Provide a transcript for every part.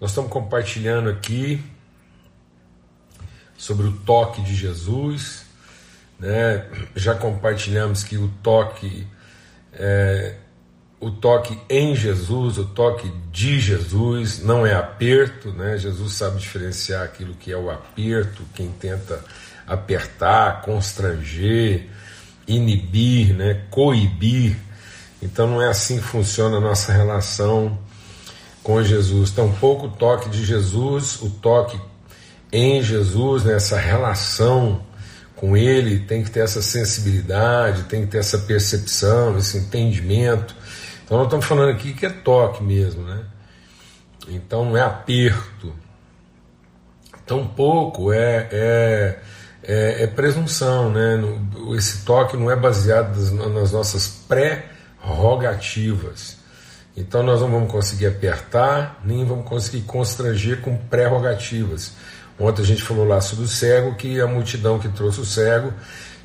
Nós estamos compartilhando aqui sobre o toque de Jesus, né? Já compartilhamos que o toque é, o toque em Jesus, o toque de Jesus, não é aperto, né? Jesus sabe diferenciar aquilo que é o aperto, quem tenta apertar, constranger, inibir, né? coibir. Então não é assim que funciona a nossa relação com Jesus. Tampouco o toque de Jesus, o toque em Jesus, nessa né? relação com Ele, tem que ter essa sensibilidade, tem que ter essa percepção, esse entendimento então nós estamos falando aqui que é toque mesmo, né? Então não é aperto. Tampouco é, é, é, é presunção, né? Esse toque não é baseado nas nossas pré-rogativas. Então nós não vamos conseguir apertar, nem vamos conseguir constranger com prerrogativas. Ontem a gente falou lá sobre o cego, que a multidão que trouxe o cego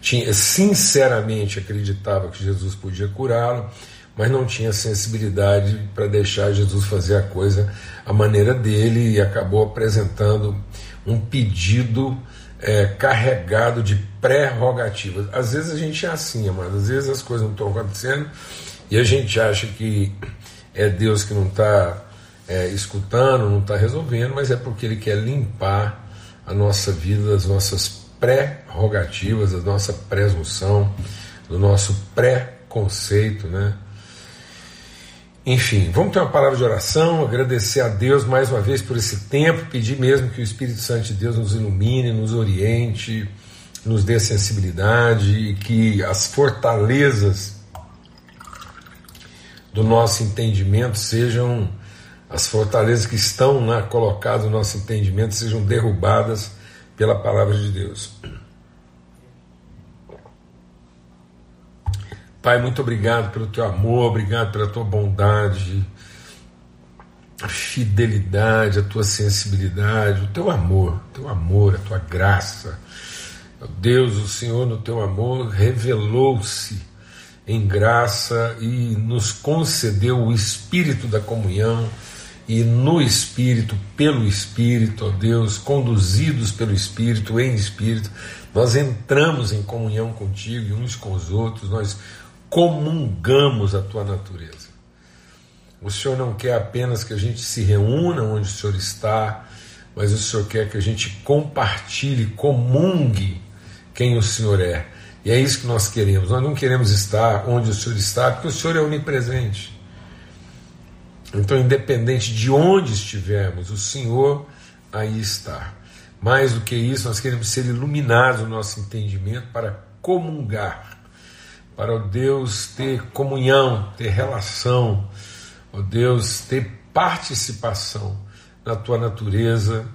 tinha sinceramente acreditava que Jesus podia curá-lo, mas não tinha sensibilidade para deixar Jesus fazer a coisa à maneira dele e acabou apresentando um pedido é, carregado de prerrogativas. Às vezes a gente é assim, amado, às vezes as coisas não estão acontecendo e a gente acha que é Deus que não está é, escutando, não está resolvendo, mas é porque Ele quer limpar a nossa vida, as nossas prerrogativas, a nossa presunção, do nosso pré-conceito, né? Enfim, vamos ter uma palavra de oração, agradecer a Deus mais uma vez por esse tempo, pedir mesmo que o Espírito Santo de Deus nos ilumine, nos oriente, nos dê sensibilidade e que as fortalezas do nosso entendimento sejam as fortalezas que estão lá colocadas no nosso entendimento sejam derrubadas pela palavra de Deus. Pai, muito obrigado pelo teu amor, obrigado pela tua bondade, fidelidade, a tua sensibilidade, o teu amor, o teu amor, a tua graça. Deus, o Senhor, no teu amor, revelou-se em graça e nos concedeu o espírito da comunhão e no Espírito, pelo Espírito, ó Deus, conduzidos pelo Espírito, em Espírito, nós entramos em comunhão contigo e uns com os outros, nós comungamos a tua natureza. O Senhor não quer apenas que a gente se reúna onde o Senhor está, mas o Senhor quer que a gente compartilhe, comungue quem o Senhor é. E é isso que nós queremos. Nós não queremos estar onde o Senhor está, porque o Senhor é onipresente. Então, independente de onde estivermos, o Senhor aí está. Mais do que isso, nós queremos ser iluminados no nosso entendimento para comungar para o Deus ter comunhão, ter relação, ó Deus ter participação na tua natureza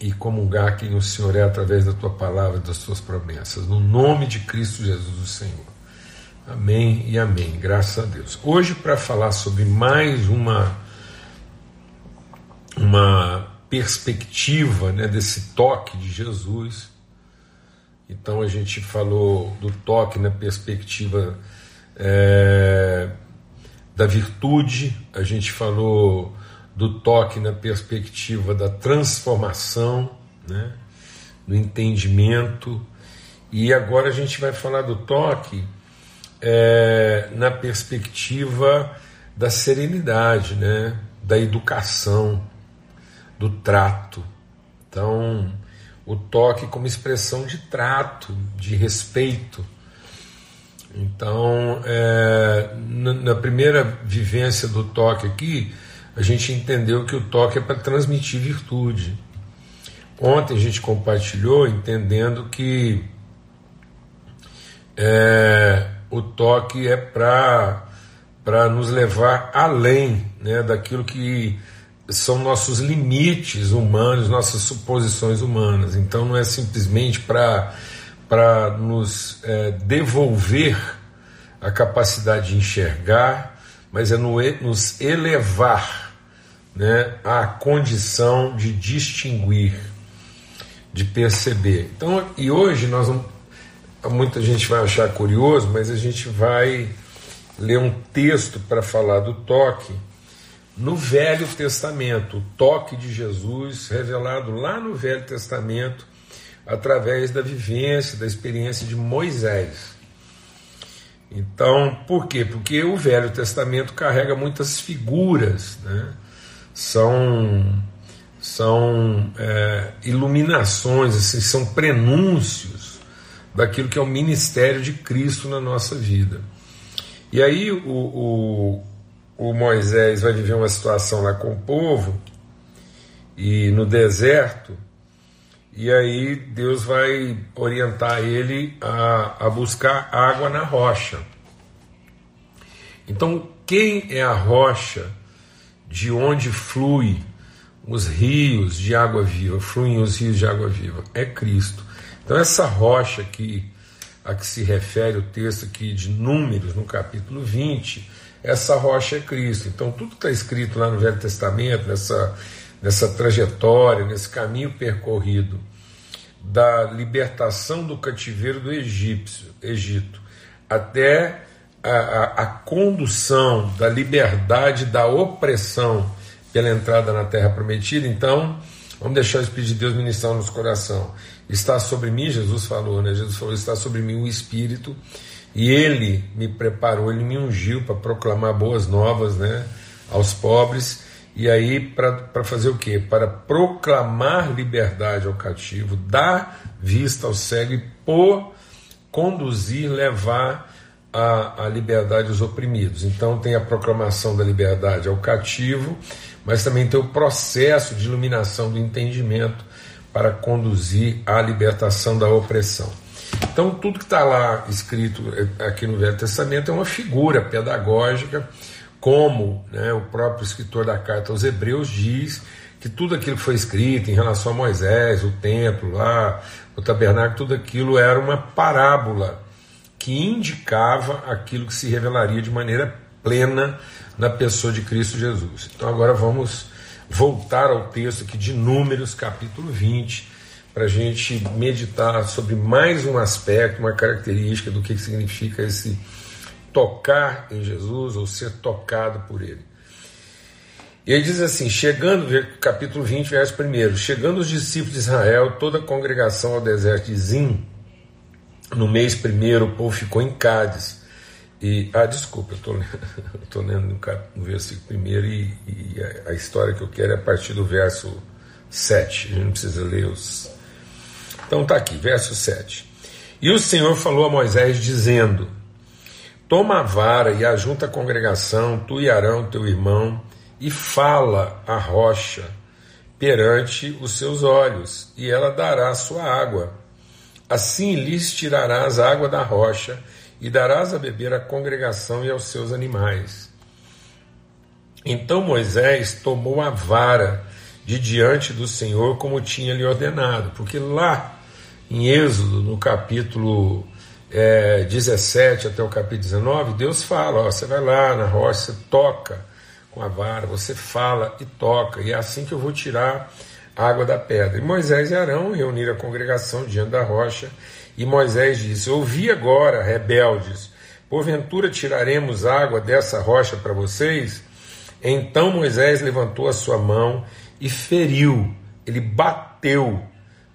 e comungar quem o Senhor é através da tua palavra e das tuas promessas. No nome de Cristo Jesus, o Senhor. Amém e amém. Graças a Deus. Hoje, para falar sobre mais uma, uma perspectiva né, desse toque de Jesus então a gente falou do toque na perspectiva é, da virtude, a gente falou do toque na perspectiva da transformação, né, do entendimento, e agora a gente vai falar do toque é, na perspectiva da serenidade, né, da educação, do trato. Então, o toque como expressão de trato, de respeito. Então, é, na primeira vivência do toque aqui, a gente entendeu que o toque é para transmitir virtude. Ontem a gente compartilhou entendendo que é, o toque é para nos levar além né, daquilo que são nossos limites humanos, nossas suposições humanas. Então não é simplesmente para nos é, devolver a capacidade de enxergar, mas é no, nos elevar né, à condição de distinguir, de perceber. Então, e hoje nós vamos, muita gente vai achar curioso, mas a gente vai ler um texto para falar do toque no Velho Testamento, o toque de Jesus revelado lá no Velho Testamento, através da vivência, da experiência de Moisés. Então, por quê? Porque o Velho Testamento carrega muitas figuras, né? São, são é, iluminações, assim, são prenúncios daquilo que é o ministério de Cristo na nossa vida. E aí o, o, o Moisés vai viver uma situação lá com o povo, e no deserto, e aí Deus vai orientar ele a, a buscar água na rocha. Então, quem é a rocha de onde flui os rios de água viva, fluem os rios de água viva? É Cristo. Então, essa rocha que a que se refere o texto aqui de Números, no capítulo 20, essa rocha é Cristo. Então, tudo está escrito lá no Velho Testamento, nessa, nessa trajetória, nesse caminho percorrido da libertação do cativeiro do egípcio, Egito até a, a, a condução da liberdade da opressão pela entrada na terra prometida. Então, vamos deixar o Espírito de Deus ministrar no coração. Está sobre mim, Jesus falou, né? Jesus falou: está sobre mim o Espírito, e ele me preparou, ele me ungiu para proclamar boas novas né, aos pobres e aí, para fazer o quê? Para proclamar liberdade ao cativo, dar vista ao cego e por conduzir, levar a, a liberdade aos oprimidos. Então, tem a proclamação da liberdade ao cativo, mas também tem o processo de iluminação do entendimento para conduzir à libertação da opressão. Então, tudo que está lá escrito aqui no Velho Testamento é uma figura pedagógica como né, o próprio escritor da carta aos Hebreus diz que tudo aquilo que foi escrito em relação a Moisés, o templo lá, o tabernáculo, tudo aquilo era uma parábola que indicava aquilo que se revelaria de maneira plena na pessoa de Cristo Jesus. Então agora vamos voltar ao texto aqui de Números, capítulo 20, para a gente meditar sobre mais um aspecto, uma característica do que significa esse tocar em Jesus ou ser tocado por ele. E ele diz assim: chegando, capítulo 20, verso 1: Chegando os discípulos de Israel, toda a congregação ao deserto de Zim, no mês primeiro, o povo ficou em Cádiz. E, ah, desculpa, eu estou lendo, no, no versículo primeiro e, e a, a, história que eu quero é a partir do verso 7. A gente não precisa ler os. Então tá aqui, verso 7. E o Senhor falou a Moisés, dizendo: Toma a vara e ajunta a congregação, tu e Arão, teu irmão, e fala a rocha perante os seus olhos, e ela dará sua água. Assim lhes tirarás a água da rocha, e darás a beber à congregação e aos seus animais. Então Moisés tomou a vara de diante do Senhor, como tinha lhe ordenado, porque lá em Êxodo, no capítulo é, 17 até o capítulo 19, Deus fala: ó, você vai lá na rocha, você toca com a vara, você fala e toca, e é assim que eu vou tirar água da pedra. E Moisés e Arão reuniram a congregação diante da rocha, e Moisés disse: Ouvi agora, rebeldes, porventura tiraremos água dessa rocha para vocês? Então Moisés levantou a sua mão e feriu, ele bateu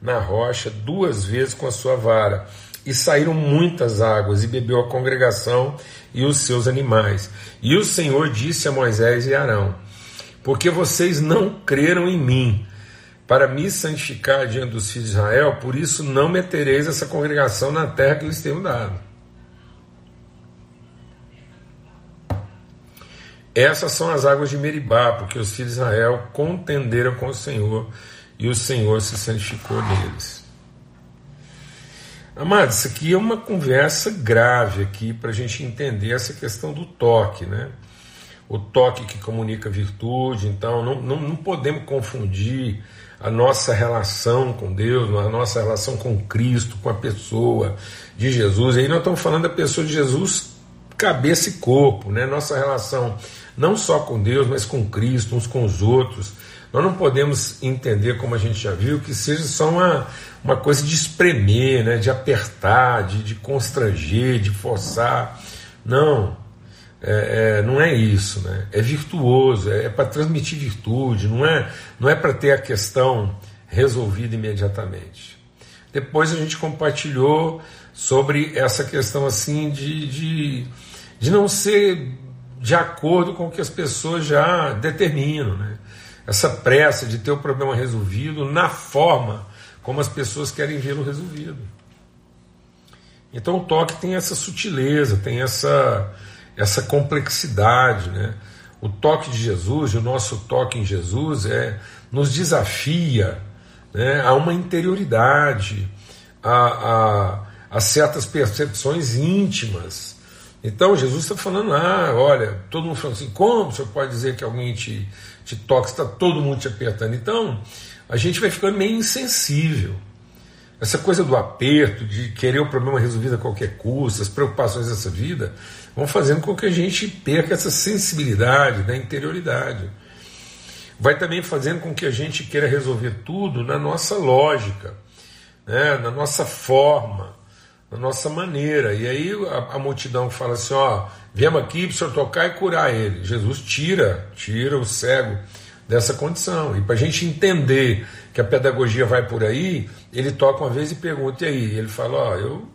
na rocha duas vezes com a sua vara e saíram muitas águas, e bebeu a congregação e os seus animais. E o Senhor disse a Moisés e Arão: Porque vocês não creram em mim, para me santificar diante dos filhos de Israel, por isso não metereis essa congregação na terra que lhes tenho dado. Essas são as águas de Meribá, porque os filhos de Israel contenderam com o Senhor e o Senhor se santificou neles. Amados, isso aqui é uma conversa grave aqui para a gente entender essa questão do toque, né? O toque que comunica virtude, então não, não, não podemos confundir a nossa relação com Deus, a nossa relação com Cristo, com a pessoa de Jesus. E aí nós estamos falando da pessoa de Jesus, cabeça e corpo, né? Nossa relação não só com Deus, mas com Cristo, uns com os outros. Nós não podemos entender, como a gente já viu, que seja só uma, uma coisa de espremer, né, de apertar, de, de constranger, de forçar. Não. É, é, não é isso, né? é virtuoso, é, é para transmitir virtude, não é, não é para ter a questão resolvida imediatamente. Depois a gente compartilhou sobre essa questão assim de, de, de não ser de acordo com o que as pessoas já determinam, né? essa pressa de ter o problema resolvido na forma como as pessoas querem vê-lo resolvido. Então o toque tem essa sutileza, tem essa essa complexidade, né? O toque de Jesus, o nosso toque em Jesus é nos desafia né, a uma interioridade, a, a, a certas percepções íntimas. Então Jesus está falando, ah, olha, todo mundo falando assim, como você pode dizer que alguém te, te toca, está todo mundo te apertando? Então, a gente vai ficando meio insensível. Essa coisa do aperto, de querer o problema resolvido a qualquer custo, as preocupações dessa vida, vão fazendo com que a gente perca essa sensibilidade da interioridade. Vai também fazendo com que a gente queira resolver tudo na nossa lógica, né, na nossa forma, na nossa maneira. E aí a, a multidão fala assim: ó, viemos aqui para o senhor tocar e curar ele. Jesus tira, tira o cego dessa condição. E para a gente entender que a pedagogia vai por aí, ele toca uma vez e pergunta, e aí? Ele fala: ó, eu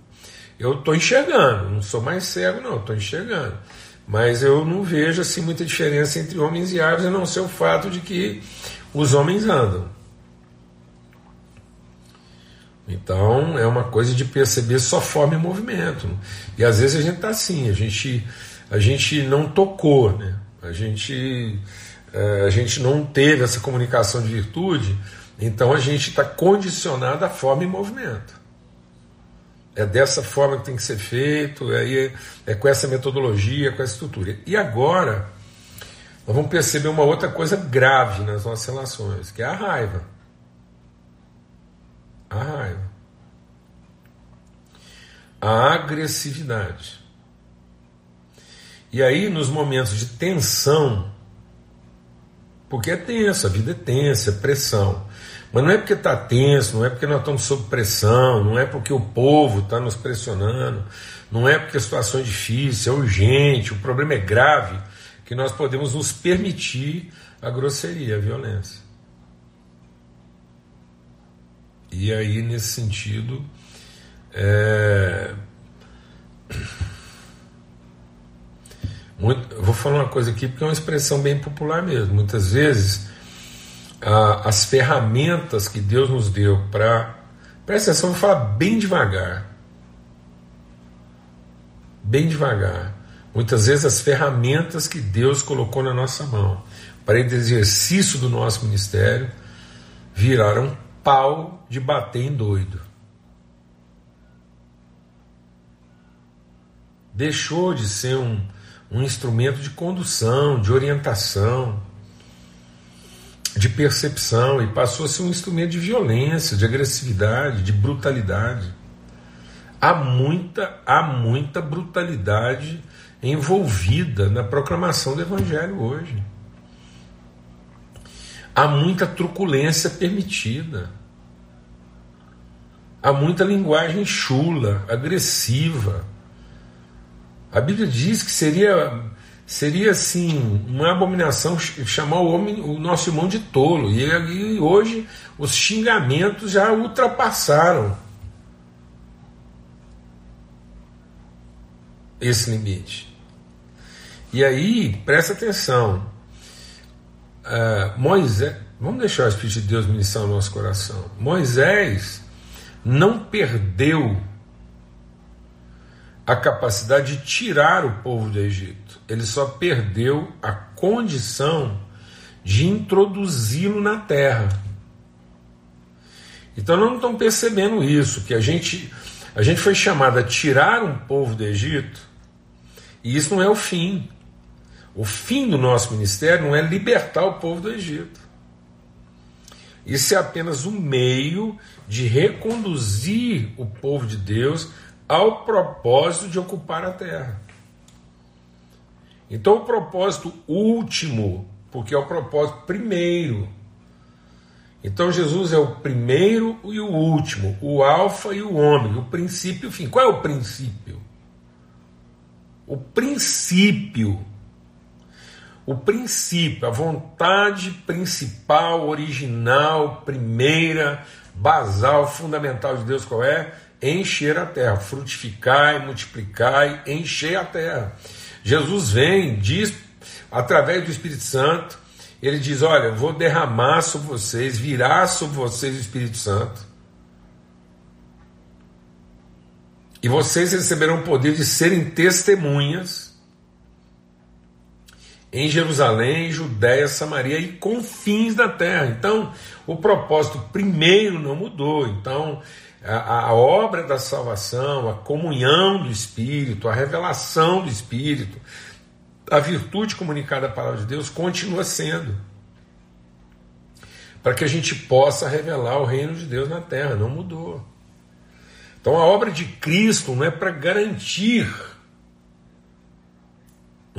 eu estou enxergando, não sou mais cego, não, estou enxergando. Mas eu não vejo assim muita diferença entre homens e árvores, a não ser o fato de que os homens andam. Então é uma coisa de perceber só forma e movimento. E às vezes a gente está assim, a gente, a gente não tocou, né? a, gente, é, a gente não teve essa comunicação de virtude, então a gente está condicionado à forma e movimento. É dessa forma que tem que ser feito, é, é com essa metodologia, com essa estrutura. E agora, nós vamos perceber uma outra coisa grave nas nossas relações, que é a raiva. A raiva. A agressividade. E aí, nos momentos de tensão, porque é tenso, a vida é tensa, é pressão. Mas não é porque está tenso, não é porque nós estamos sob pressão, não é porque o povo está nos pressionando, não é porque a situação é difícil, é urgente, o problema é grave, que nós podemos nos permitir a grosseria, a violência. E aí, nesse sentido, é... Muito, vou falar uma coisa aqui porque é uma expressão bem popular mesmo. Muitas vezes as ferramentas que Deus nos deu para. Presta atenção, vou falar bem devagar. Bem devagar. Muitas vezes as ferramentas que Deus colocou na nossa mão para exercício do nosso ministério viraram pau de bater em doido. Deixou de ser um, um instrumento de condução, de orientação de percepção e passou a ser um instrumento de violência, de agressividade, de brutalidade. Há muita, há muita brutalidade envolvida na proclamação do Evangelho hoje. Há muita truculência permitida. Há muita linguagem chula, agressiva. A Bíblia diz que seria seria assim uma abominação chamar o homem, o nosso irmão de tolo. E, e hoje os xingamentos já ultrapassaram esse limite. E aí, presta atenção. Uh, Moisés, vamos deixar o Espírito de Deus ministrar o nosso coração. Moisés não perdeu a capacidade de tirar o povo do Egito. Ele só perdeu a condição de introduzi-lo na terra. Então não estão percebendo isso, que a gente, a gente foi chamado a tirar um povo do Egito, e isso não é o fim. O fim do nosso ministério não é libertar o povo do Egito. Isso é apenas um meio de reconduzir o povo de Deus ao propósito de ocupar a terra. Então, o propósito último, porque é o propósito primeiro. Então, Jesus é o primeiro e o último, o Alfa e o Ômega, o princípio e o fim. Qual é o princípio? o princípio, o princípio, a vontade principal, original, primeira, basal, fundamental de Deus qual é? Encher a terra, frutificar, multiplicar, encher a terra. Jesus vem, diz através do Espírito Santo, ele diz: Olha, vou derramar sobre vocês, virar sobre vocês o Espírito Santo. E vocês receberão o poder de serem testemunhas em Jerusalém, Judéia, Samaria e confins da terra. Então, o propósito primeiro não mudou. Então, a, a, obra da salvação, a comunhão do Espírito, a revelação do Espírito, a virtude comunicada à palavra de Deus continua sendo. Para que a gente possa revelar o reino de Deus na terra, não mudou. Então a obra de Cristo não é para garantir,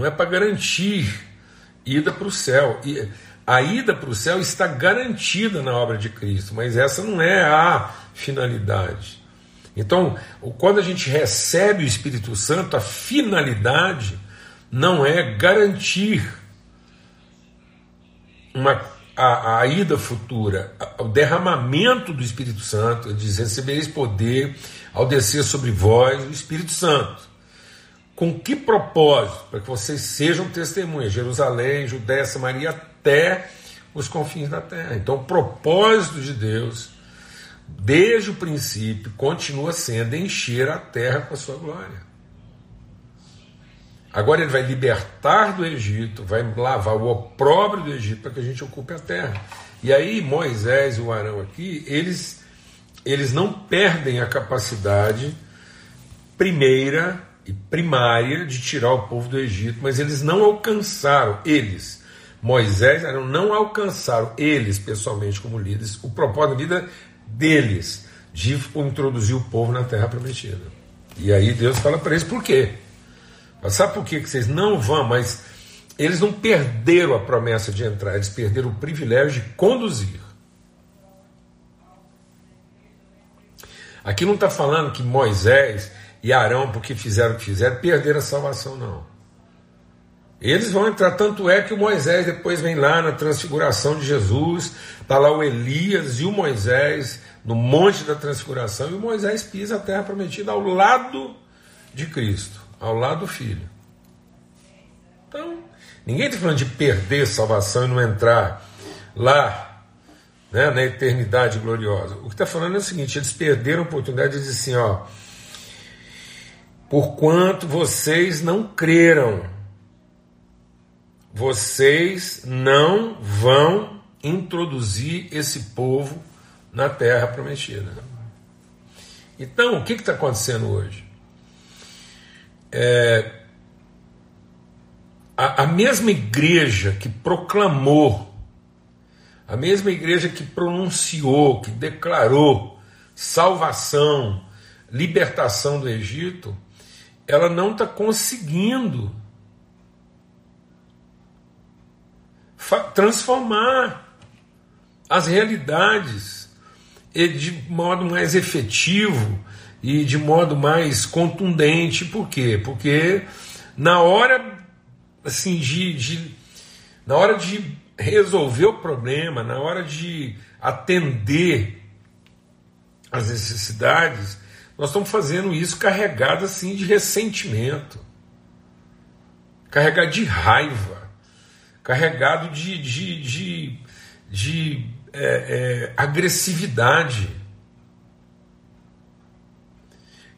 não é para garantir ida para o céu. E a ida para o céu está garantida na obra de Cristo, mas essa não é a finalidade. Então, quando a gente recebe o Espírito Santo, a finalidade não é garantir uma, a, a ida futura, o derramamento do Espírito Santo, ele diz: recebereis poder ao descer sobre vós o Espírito Santo. Com que propósito? Para que vocês sejam testemunhas, Jerusalém, Judéia, Samaria, até os confins da terra. Então, o propósito de Deus, desde o princípio, continua sendo encher a terra com a sua glória. Agora ele vai libertar do Egito, vai lavar o opróbrio do Egito para que a gente ocupe a terra. E aí Moisés e o Arão aqui, eles, eles não perdem a capacidade primeira e primária de tirar o povo do Egito, mas eles não alcançaram, eles, Moisés não alcançaram, eles pessoalmente como líderes, o propósito da vida deles, de introduzir o povo na terra prometida. E aí Deus fala para eles por quê? Mas sabe por que vocês não vão? Mas eles não perderam a promessa de entrar, eles perderam o privilégio de conduzir. Aqui não está falando que Moisés e Arão, porque fizeram o que fizeram, perderam a salvação, não. Eles vão entrar, tanto é que o Moisés depois vem lá na transfiguração de Jesus, está lá o Elias e o Moisés no monte da transfiguração, e o Moisés pisa a terra prometida ao lado de Cristo ao lado do filho. Então, ninguém está falando de perder salvação e não entrar lá né, na eternidade gloriosa. O que está falando é o seguinte: eles perderam a oportunidade de dizer assim, ó. Porquanto vocês não creram, vocês não vão introduzir esse povo na terra prometida. Então, o que está acontecendo hoje? é, a, a mesma igreja que proclamou, a mesma igreja que pronunciou, que declarou salvação, libertação do Egito, ela não está conseguindo transformar as realidades de modo mais efetivo e de modo mais contundente. Por quê? Porque na hora assim de, de na hora de resolver o problema, na hora de atender as necessidades, nós estamos fazendo isso carregado assim de ressentimento, carregado de raiva, carregado de, de, de, de é, é, agressividade.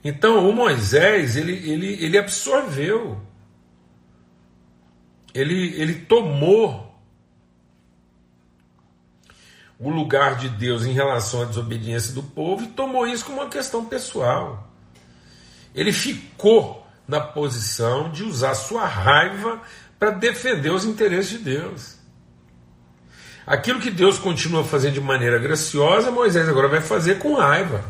Então, o Moisés, ele, ele, ele absorveu, ele, ele tomou o lugar de Deus em relação à desobediência do povo e tomou isso como uma questão pessoal. Ele ficou na posição de usar sua raiva para defender os interesses de Deus. Aquilo que Deus continua fazendo de maneira graciosa, Moisés agora vai fazer com raiva.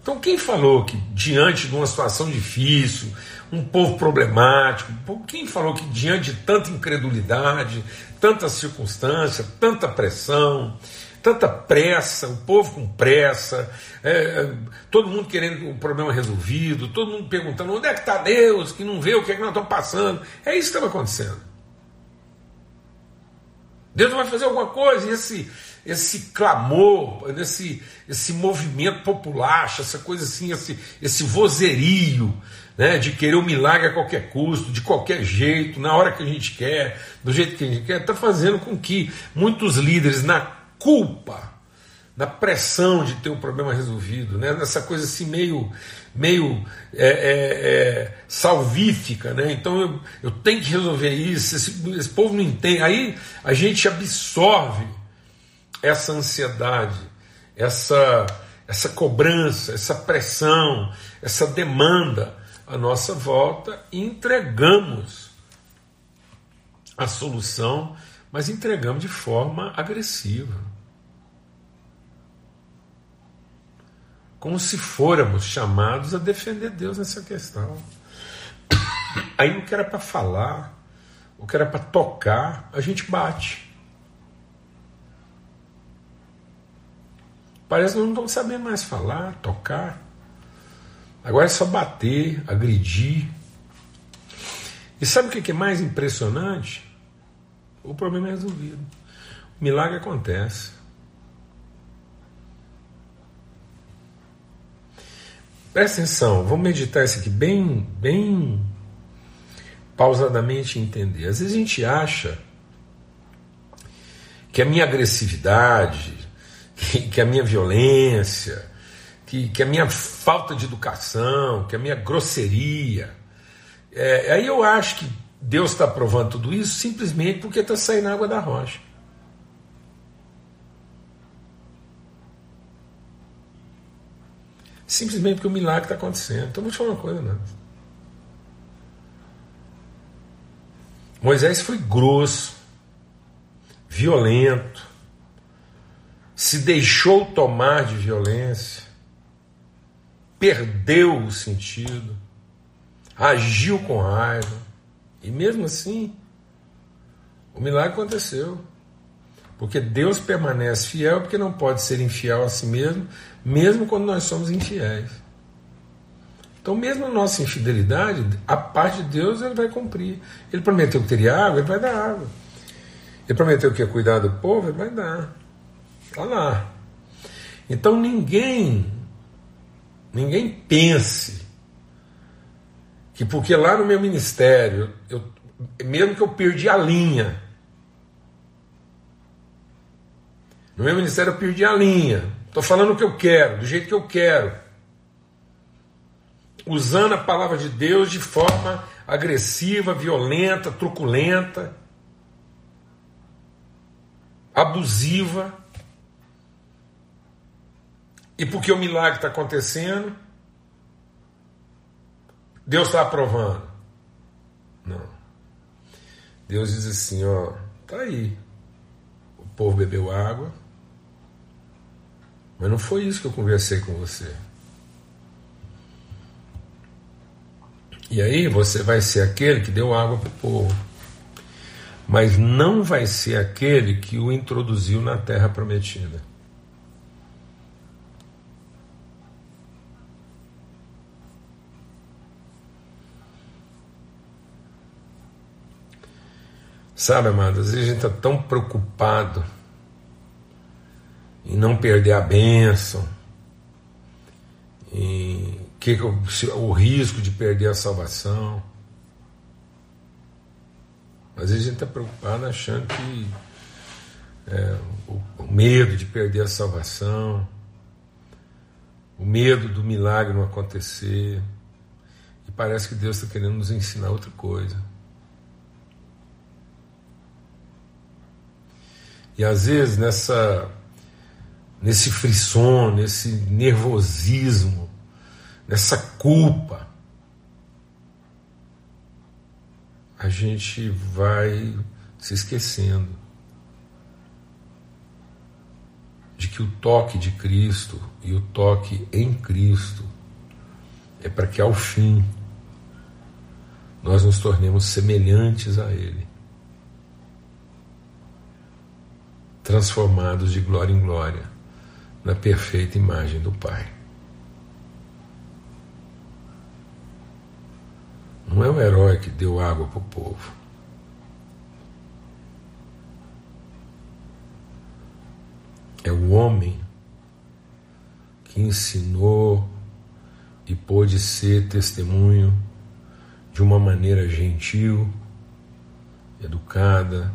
Então, quem falou que diante de uma situação difícil, um povo problemático, quem falou que diante de tanta incredulidade, tanta circunstância, tanta pressão, tanta pressa, o povo com pressa, é, todo mundo querendo o problema resolvido, todo mundo perguntando onde é que está Deus, que não vê o que é que nós estamos passando. É isso que estava acontecendo. Deus vai fazer alguma coisa, e esse, esse clamor, esse, esse movimento popular, essa coisa assim, esse, esse vozerio, né, de querer o milagre a qualquer custo, de qualquer jeito, na hora que a gente quer, do jeito que a gente quer, está fazendo com que muitos líderes, na culpa, na pressão de ter o um problema resolvido, né, nessa coisa assim meio, meio é, é, é, salvífica, né? então eu, eu tenho que resolver isso, esse, esse povo não entende. Aí a gente absorve essa ansiedade, essa, essa cobrança, essa pressão, essa demanda à nossa volta e entregamos a solução, mas entregamos de forma agressiva. Como se fôramos chamados a defender Deus nessa questão. Aí o que era para falar, o que era para tocar, a gente bate. Parece que não estão sabendo mais falar, tocar. Agora é só bater, agredir. E sabe o que é mais impressionante? O problema é resolvido. O milagre acontece. Presta atenção, vamos meditar isso aqui bem, bem pausadamente entender. Às vezes a gente acha que a minha agressividade, que, que a minha violência, que, que a minha falta de educação, que a minha grosseria. É, aí eu acho que Deus está provando tudo isso simplesmente porque está saindo água da rocha. Simplesmente porque o milagre está acontecendo. Então vou te falar uma coisa, né? Moisés foi grosso, violento, se deixou tomar de violência, perdeu o sentido, agiu com raiva, e mesmo assim, o milagre aconteceu. Porque Deus permanece fiel, porque não pode ser infiel a si mesmo, mesmo quando nós somos infiéis. Então, mesmo a nossa infidelidade, a parte de Deus ele vai cumprir. Ele prometeu que teria água, ele vai dar água. Ele prometeu que ia cuidar do povo, ele vai dar. Está lá. Então ninguém, ninguém pense que porque lá no meu ministério, eu, mesmo que eu perdi a linha, no meu ministério eu perdi a linha, estou falando o que eu quero, do jeito que eu quero, usando a palavra de Deus de forma agressiva, violenta, truculenta, abusiva. E porque o milagre está acontecendo, Deus está aprovando. Não. Deus diz assim, ó, tá aí. O povo bebeu água, mas não foi isso que eu conversei com você. E aí você vai ser aquele que deu água para o povo, mas não vai ser aquele que o introduziu na terra prometida. Sabe, amado, às vezes a gente está tão preocupado em não perder a bênção, em que, o risco de perder a salvação. Às vezes a gente está preocupado achando que é, o, o medo de perder a salvação, o medo do milagre não acontecer, e parece que Deus está querendo nos ensinar outra coisa. E às vezes nessa nesse frisson, nesse nervosismo, nessa culpa, a gente vai se esquecendo de que o toque de Cristo e o toque em Cristo é para que ao fim nós nos tornemos semelhantes a Ele. Transformados de glória em glória na perfeita imagem do Pai. Não é o herói que deu água para o povo. É o homem que ensinou e pôde ser testemunho de uma maneira gentil, educada,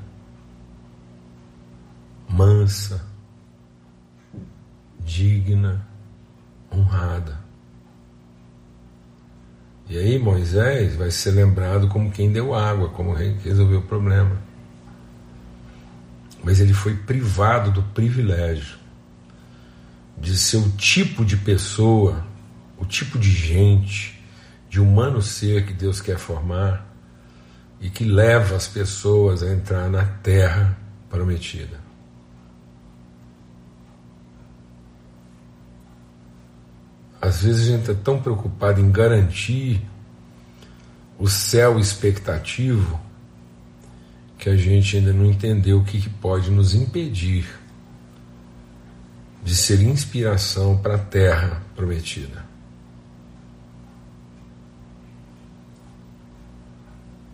mansa, digna, honrada. E aí Moisés vai ser lembrado como quem deu água, como quem resolveu o problema. Mas ele foi privado do privilégio de ser o tipo de pessoa, o tipo de gente, de humano ser que Deus quer formar e que leva as pessoas a entrar na terra prometida. Às vezes a gente é tão preocupado em garantir o céu expectativo que a gente ainda não entendeu o que, pode nos impedir de ser inspiração para a terra prometida.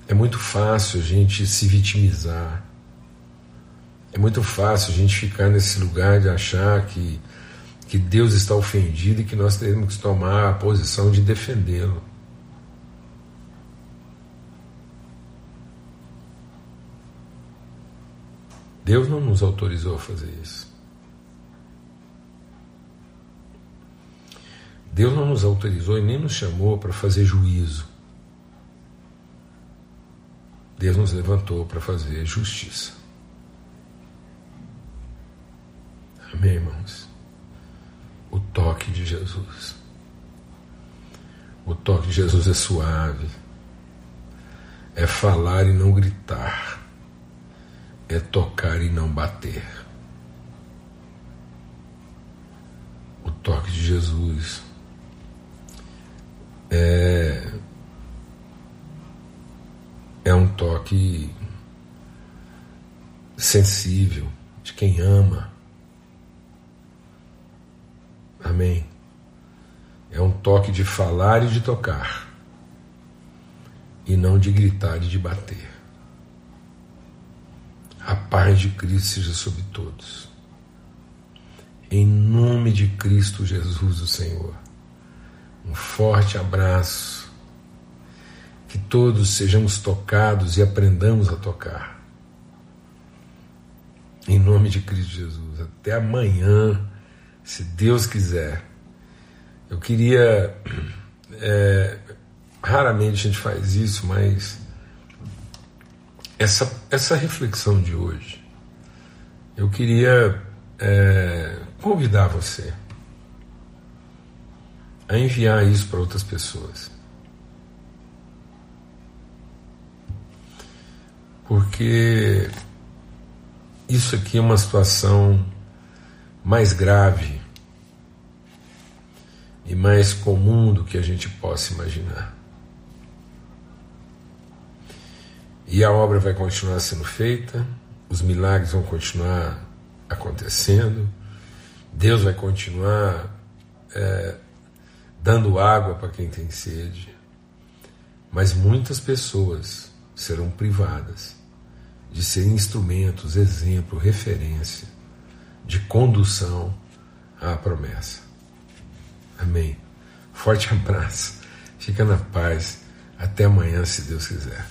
É muito fácil a gente se vitimizar. É muito fácil a gente ficar nesse lugar de achar que que Deus está ofendido e que nós temos que tomar a posição de defendê-lo. Deus não nos autorizou a fazer isso. Deus não nos autorizou e nem nos chamou para fazer juízo. Deus nos levantou para fazer justiça. Amém, irmãos? O toque de Jesus. O toque de Jesus é suave, é falar e não gritar, é tocar e não bater. O toque de Jesus é, é um toque sensível de quem ama Amém. É um toque de falar e de tocar, e não de gritar e de bater. A paz de Cristo seja sobre todos. Em nome de Cristo Jesus, o Senhor. Um forte abraço. Que todos sejamos tocados e aprendamos a tocar. Em nome de Cristo Jesus. Até amanhã se Deus quiser. Eu queria. É, raramente a gente faz isso, mas essa, essa reflexão de hoje, eu queria é, convidar você a enviar isso para outras pessoas. Porque isso aqui é uma situação mais grave e mais comum do que a gente possa imaginar. E a obra vai continuar sendo feita, os milagres vão continuar acontecendo, Deus vai continuar é, dando água para quem tem sede, mas muitas pessoas serão privadas de ser instrumentos, exemplo, referência de condução à promessa. Amém. Forte abraço. Fica na paz. Até amanhã, se Deus quiser.